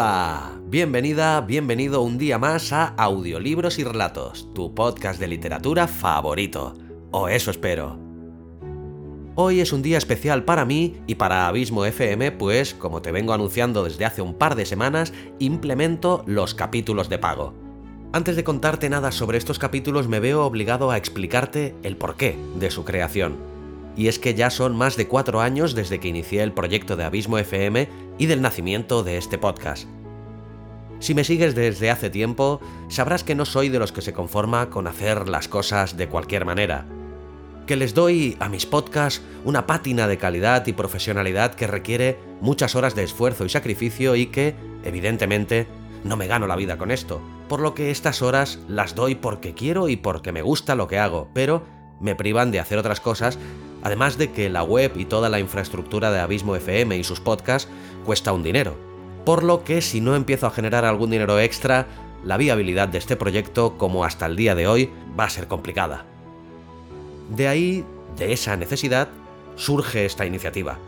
Hola, bienvenida, bienvenido un día más a Audiolibros y Relatos, tu podcast de literatura favorito. O eso espero. Hoy es un día especial para mí y para Abismo FM, pues, como te vengo anunciando desde hace un par de semanas, implemento los capítulos de pago. Antes de contarte nada sobre estos capítulos me veo obligado a explicarte el porqué de su creación. Y es que ya son más de cuatro años desde que inicié el proyecto de Abismo FM y del nacimiento de este podcast. Si me sigues desde hace tiempo, sabrás que no soy de los que se conforma con hacer las cosas de cualquier manera que les doy a mis podcasts una pátina de calidad y profesionalidad que requiere muchas horas de esfuerzo y sacrificio y que, evidentemente, no me gano la vida con esto. Por lo que estas horas las doy porque quiero y porque me gusta lo que hago, pero me privan de hacer otras cosas, además de que la web y toda la infraestructura de Abismo FM y sus podcasts cuesta un dinero. Por lo que si no empiezo a generar algún dinero extra, la viabilidad de este proyecto, como hasta el día de hoy, va a ser complicada. De ahí, de esa necesidad, surge esta iniciativa.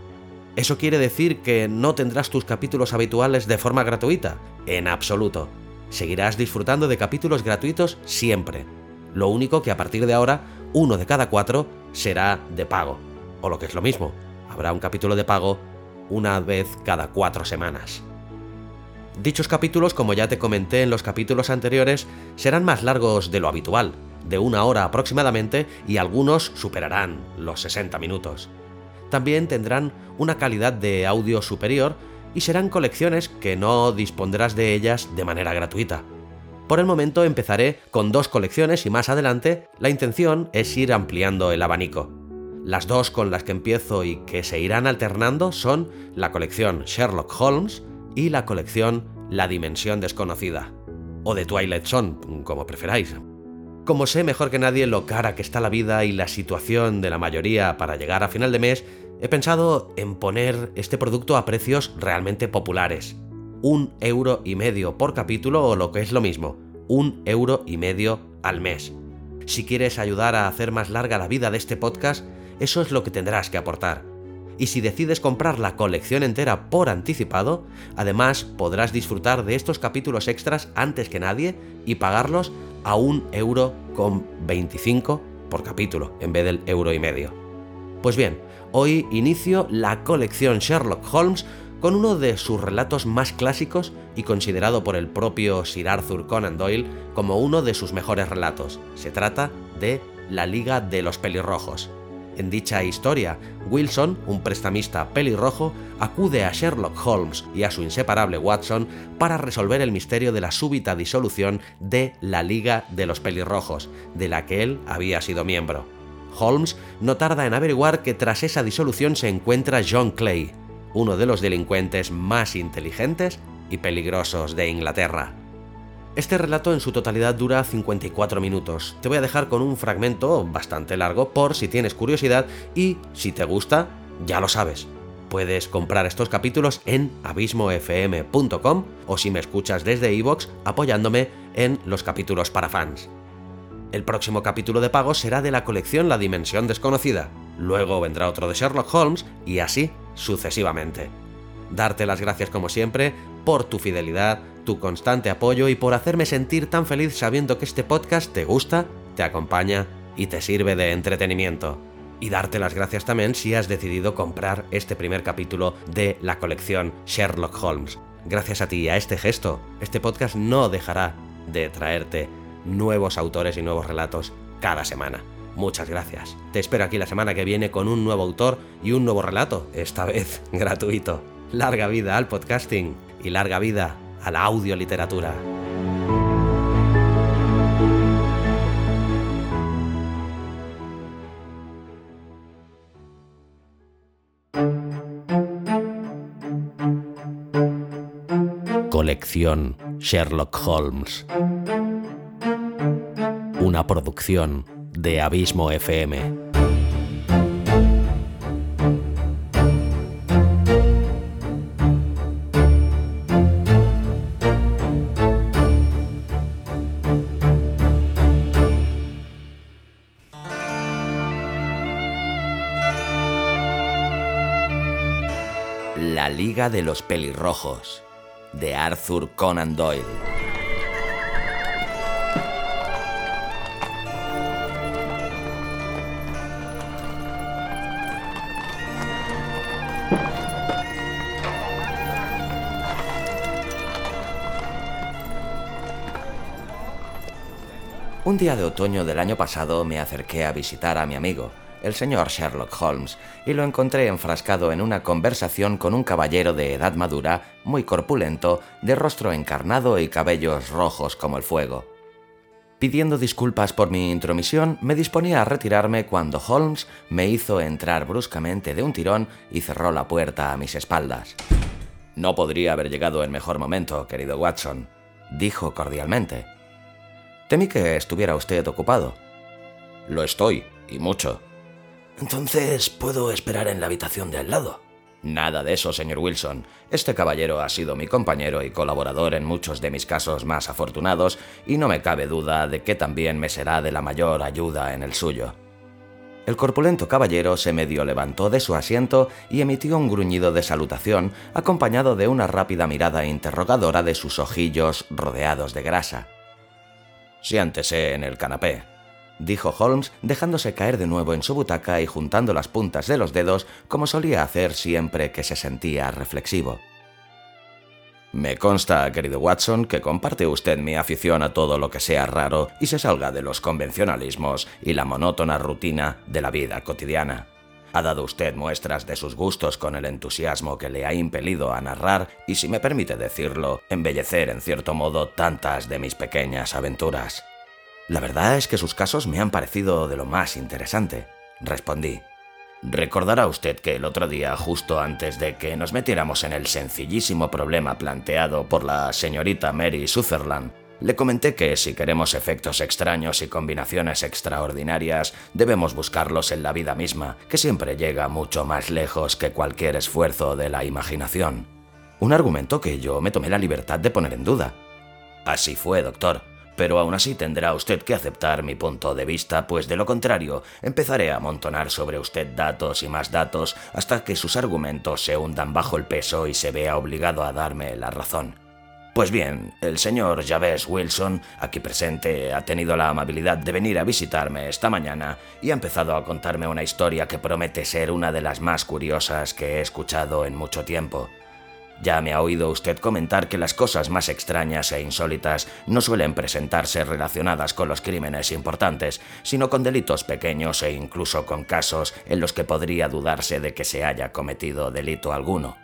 ¿Eso quiere decir que no tendrás tus capítulos habituales de forma gratuita? En absoluto. Seguirás disfrutando de capítulos gratuitos siempre. Lo único que a partir de ahora, uno de cada cuatro será de pago. O lo que es lo mismo, habrá un capítulo de pago una vez cada cuatro semanas. Dichos capítulos, como ya te comenté en los capítulos anteriores, serán más largos de lo habitual, de una hora aproximadamente y algunos superarán los 60 minutos. También tendrán una calidad de audio superior y serán colecciones que no dispondrás de ellas de manera gratuita. Por el momento empezaré con dos colecciones y más adelante la intención es ir ampliando el abanico. Las dos con las que empiezo y que se irán alternando son la colección Sherlock Holmes y la colección La Dimensión Desconocida, o de Twilight Zone, como preferáis. Como sé mejor que nadie lo cara que está la vida y la situación de la mayoría para llegar a final de mes, he pensado en poner este producto a precios realmente populares. Un euro y medio por capítulo o lo que es lo mismo, un euro y medio al mes. Si quieres ayudar a hacer más larga la vida de este podcast, eso es lo que tendrás que aportar. Y si decides comprar la colección entera por anticipado, además podrás disfrutar de estos capítulos extras antes que nadie y pagarlos a un euro con 25 por capítulo en vez del euro y medio. Pues bien, hoy inicio la colección Sherlock Holmes con uno de sus relatos más clásicos y considerado por el propio Sir Arthur Conan Doyle como uno de sus mejores relatos. Se trata de La Liga de los Pelirrojos. En dicha historia, Wilson, un prestamista pelirrojo, acude a Sherlock Holmes y a su inseparable Watson para resolver el misterio de la súbita disolución de la Liga de los Pelirrojos, de la que él había sido miembro. Holmes no tarda en averiguar que tras esa disolución se encuentra John Clay, uno de los delincuentes más inteligentes y peligrosos de Inglaterra. Este relato en su totalidad dura 54 minutos. Te voy a dejar con un fragmento bastante largo por si tienes curiosidad y si te gusta, ya lo sabes. Puedes comprar estos capítulos en abismofm.com o si me escuchas desde iVoox apoyándome en los capítulos para fans. El próximo capítulo de pago será de la colección La Dimensión Desconocida, luego vendrá otro de Sherlock Holmes y así sucesivamente. Darte las gracias como siempre por tu fidelidad, tu constante apoyo y por hacerme sentir tan feliz sabiendo que este podcast te gusta, te acompaña y te sirve de entretenimiento. Y darte las gracias también si has decidido comprar este primer capítulo de la colección Sherlock Holmes. Gracias a ti y a este gesto, este podcast no dejará de traerte nuevos autores y nuevos relatos cada semana. Muchas gracias. Te espero aquí la semana que viene con un nuevo autor y un nuevo relato, esta vez gratuito. Larga vida al podcasting y larga vida a la audioliteratura. colección Sherlock Holmes. Una producción de Abismo FM. Liga de los Pelirrojos, de Arthur Conan Doyle. Un día de otoño del año pasado me acerqué a visitar a mi amigo, el señor Sherlock Holmes, y lo encontré enfrascado en una conversación con un caballero de edad madura, muy corpulento, de rostro encarnado y cabellos rojos como el fuego. Pidiendo disculpas por mi intromisión, me disponía a retirarme cuando Holmes me hizo entrar bruscamente de un tirón y cerró la puerta a mis espaldas. No podría haber llegado en mejor momento, querido Watson, dijo cordialmente. Temí que estuviera usted ocupado. Lo estoy, y mucho, entonces, ¿puedo esperar en la habitación de al lado? Nada de eso, señor Wilson. Este caballero ha sido mi compañero y colaborador en muchos de mis casos más afortunados y no me cabe duda de que también me será de la mayor ayuda en el suyo. El corpulento caballero se medio levantó de su asiento y emitió un gruñido de salutación, acompañado de una rápida mirada interrogadora de sus ojillos rodeados de grasa. Siéntese en el canapé, dijo Holmes, dejándose caer de nuevo en su butaca y juntando las puntas de los dedos como solía hacer siempre que se sentía reflexivo. Me consta, querido Watson, que comparte usted mi afición a todo lo que sea raro y se salga de los convencionalismos y la monótona rutina de la vida cotidiana. Ha dado usted muestras de sus gustos con el entusiasmo que le ha impelido a narrar y, si me permite decirlo, embellecer en cierto modo tantas de mis pequeñas aventuras. La verdad es que sus casos me han parecido de lo más interesante, respondí. Recordará usted que el otro día, justo antes de que nos metiéramos en el sencillísimo problema planteado por la señorita Mary Sutherland, le comenté que si queremos efectos extraños y combinaciones extraordinarias, debemos buscarlos en la vida misma, que siempre llega mucho más lejos que cualquier esfuerzo de la imaginación. Un argumento que yo me tomé la libertad de poner en duda. Así fue, doctor pero aún así tendrá usted que aceptar mi punto de vista, pues de lo contrario empezaré a amontonar sobre usted datos y más datos hasta que sus argumentos se hundan bajo el peso y se vea obligado a darme la razón. Pues bien, el señor Jabez Wilson, aquí presente, ha tenido la amabilidad de venir a visitarme esta mañana y ha empezado a contarme una historia que promete ser una de las más curiosas que he escuchado en mucho tiempo. Ya me ha oído usted comentar que las cosas más extrañas e insólitas no suelen presentarse relacionadas con los crímenes importantes, sino con delitos pequeños e incluso con casos en los que podría dudarse de que se haya cometido delito alguno.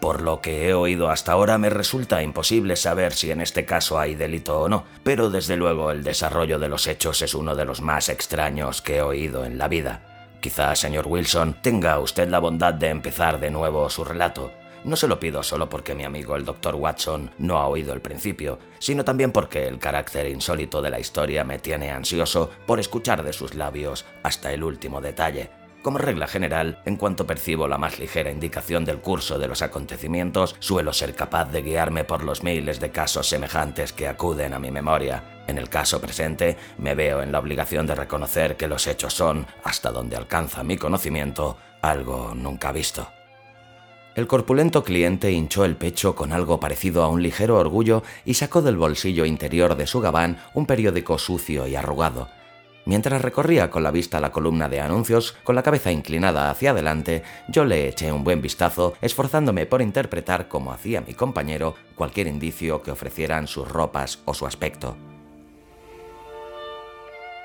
Por lo que he oído hasta ahora me resulta imposible saber si en este caso hay delito o no, pero desde luego el desarrollo de los hechos es uno de los más extraños que he oído en la vida. Quizá, señor Wilson, tenga usted la bondad de empezar de nuevo su relato no se lo pido solo porque mi amigo el Dr. Watson no ha oído el principio, sino también porque el carácter insólito de la historia me tiene ansioso por escuchar de sus labios hasta el último detalle. Como regla general, en cuanto percibo la más ligera indicación del curso de los acontecimientos, suelo ser capaz de guiarme por los miles de casos semejantes que acuden a mi memoria. En el caso presente, me veo en la obligación de reconocer que los hechos son, hasta donde alcanza mi conocimiento, algo nunca visto. El corpulento cliente hinchó el pecho con algo parecido a un ligero orgullo y sacó del bolsillo interior de su gabán un periódico sucio y arrugado. Mientras recorría con la vista la columna de anuncios, con la cabeza inclinada hacia adelante, yo le eché un buen vistazo, esforzándome por interpretar, como hacía mi compañero, cualquier indicio que ofrecieran sus ropas o su aspecto.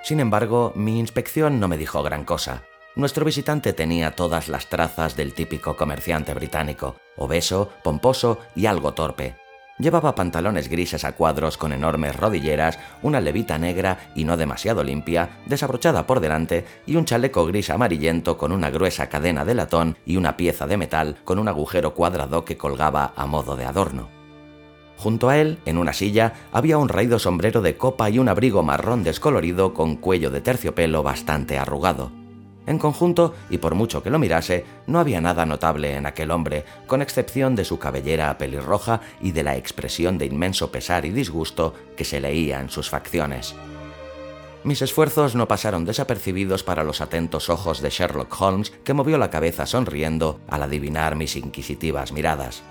Sin embargo, mi inspección no me dijo gran cosa. Nuestro visitante tenía todas las trazas del típico comerciante británico, obeso, pomposo y algo torpe. Llevaba pantalones grises a cuadros con enormes rodilleras, una levita negra y no demasiado limpia, desabrochada por delante, y un chaleco gris amarillento con una gruesa cadena de latón y una pieza de metal con un agujero cuadrado que colgaba a modo de adorno. Junto a él, en una silla, había un raído sombrero de copa y un abrigo marrón descolorido con cuello de terciopelo bastante arrugado. En conjunto, y por mucho que lo mirase, no había nada notable en aquel hombre, con excepción de su cabellera pelirroja y de la expresión de inmenso pesar y disgusto que se leía en sus facciones. Mis esfuerzos no pasaron desapercibidos para los atentos ojos de Sherlock Holmes, que movió la cabeza sonriendo al adivinar mis inquisitivas miradas.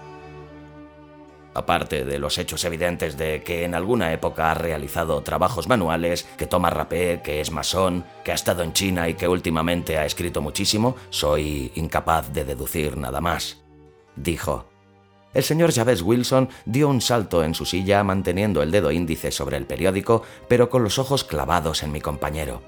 Aparte de los hechos evidentes de que en alguna época ha realizado trabajos manuales, que toma rapé, que es masón, que ha estado en China y que últimamente ha escrito muchísimo, soy incapaz de deducir nada más. Dijo. El señor Javés Wilson dio un salto en su silla manteniendo el dedo índice sobre el periódico, pero con los ojos clavados en mi compañero.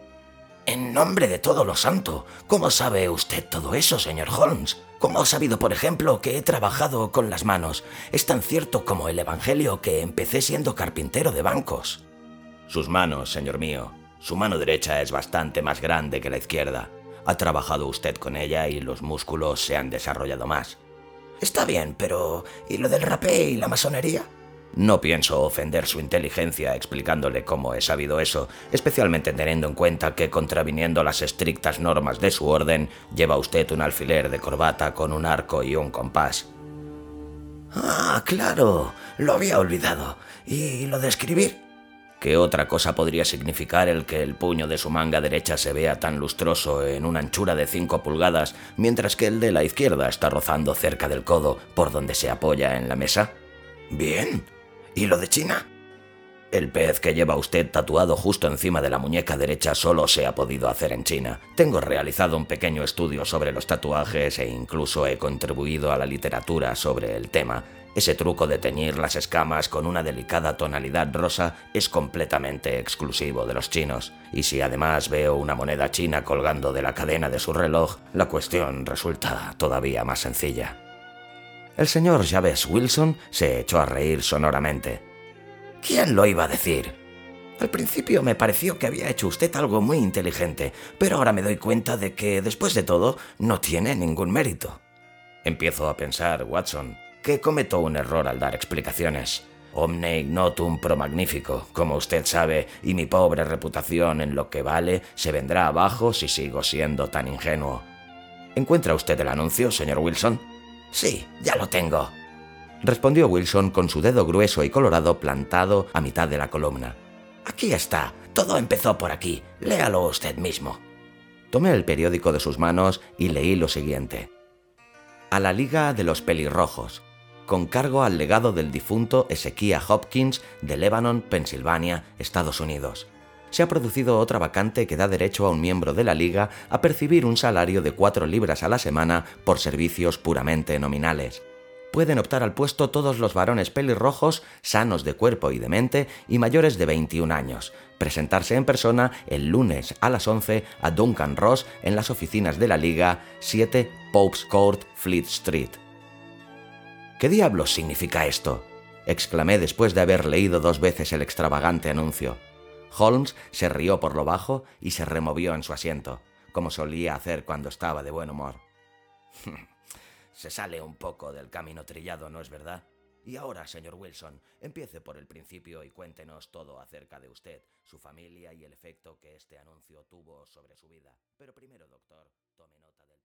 En nombre de todo lo santo, ¿cómo sabe usted todo eso, señor Holmes? ¿Cómo ha sabido, por ejemplo, que he trabajado con las manos? Es tan cierto como el Evangelio que empecé siendo carpintero de bancos. Sus manos, señor mío. Su mano derecha es bastante más grande que la izquierda. Ha trabajado usted con ella y los músculos se han desarrollado más. Está bien, pero ¿y lo del rapé y la masonería? No pienso ofender su inteligencia explicándole cómo he sabido eso, especialmente teniendo en cuenta que, contraviniendo las estrictas normas de su orden, lleva usted un alfiler de corbata con un arco y un compás. Ah, claro, lo había olvidado. ¿Y lo de escribir? ¿Qué otra cosa podría significar el que el puño de su manga derecha se vea tan lustroso en una anchura de 5 pulgadas, mientras que el de la izquierda está rozando cerca del codo por donde se apoya en la mesa? Bien, ¿Y lo de China? El pez que lleva usted tatuado justo encima de la muñeca derecha solo se ha podido hacer en China. Tengo realizado un pequeño estudio sobre los tatuajes e incluso he contribuido a la literatura sobre el tema. Ese truco de teñir las escamas con una delicada tonalidad rosa es completamente exclusivo de los chinos. Y si además veo una moneda china colgando de la cadena de su reloj, la cuestión resulta todavía más sencilla. El señor Javes Wilson se echó a reír sonoramente. ¿Quién lo iba a decir? Al principio me pareció que había hecho usted algo muy inteligente, pero ahora me doy cuenta de que, después de todo, no tiene ningún mérito. Empiezo a pensar, Watson, que cometo un error al dar explicaciones. Omne ignotum pro magnifico, como usted sabe, y mi pobre reputación en lo que vale se vendrá abajo si sigo siendo tan ingenuo. ¿Encuentra usted el anuncio, señor Wilson? Sí, ya lo tengo. Respondió Wilson con su dedo grueso y colorado plantado a mitad de la columna. Aquí está. Todo empezó por aquí. Léalo usted mismo. Tomé el periódico de sus manos y leí lo siguiente. A la Liga de los Pelirrojos, con cargo al legado del difunto Ezequiah Hopkins de Lebanon, Pensilvania, Estados Unidos se ha producido otra vacante que da derecho a un miembro de la liga a percibir un salario de 4 libras a la semana por servicios puramente nominales. Pueden optar al puesto todos los varones pelirrojos, sanos de cuerpo y de mente y mayores de 21 años. Presentarse en persona el lunes a las 11 a Duncan Ross en las oficinas de la Liga 7 Pope's Court, Fleet Street. ¿Qué diablos significa esto? exclamé después de haber leído dos veces el extravagante anuncio. Holmes se rió por lo bajo y se removió en su asiento, como solía hacer cuando estaba de buen humor. se sale un poco del camino trillado, ¿no es verdad? Y ahora, señor Wilson, empiece por el principio y cuéntenos todo acerca de usted, su familia y el efecto que este anuncio tuvo sobre su vida. Pero primero, doctor, tome nota de...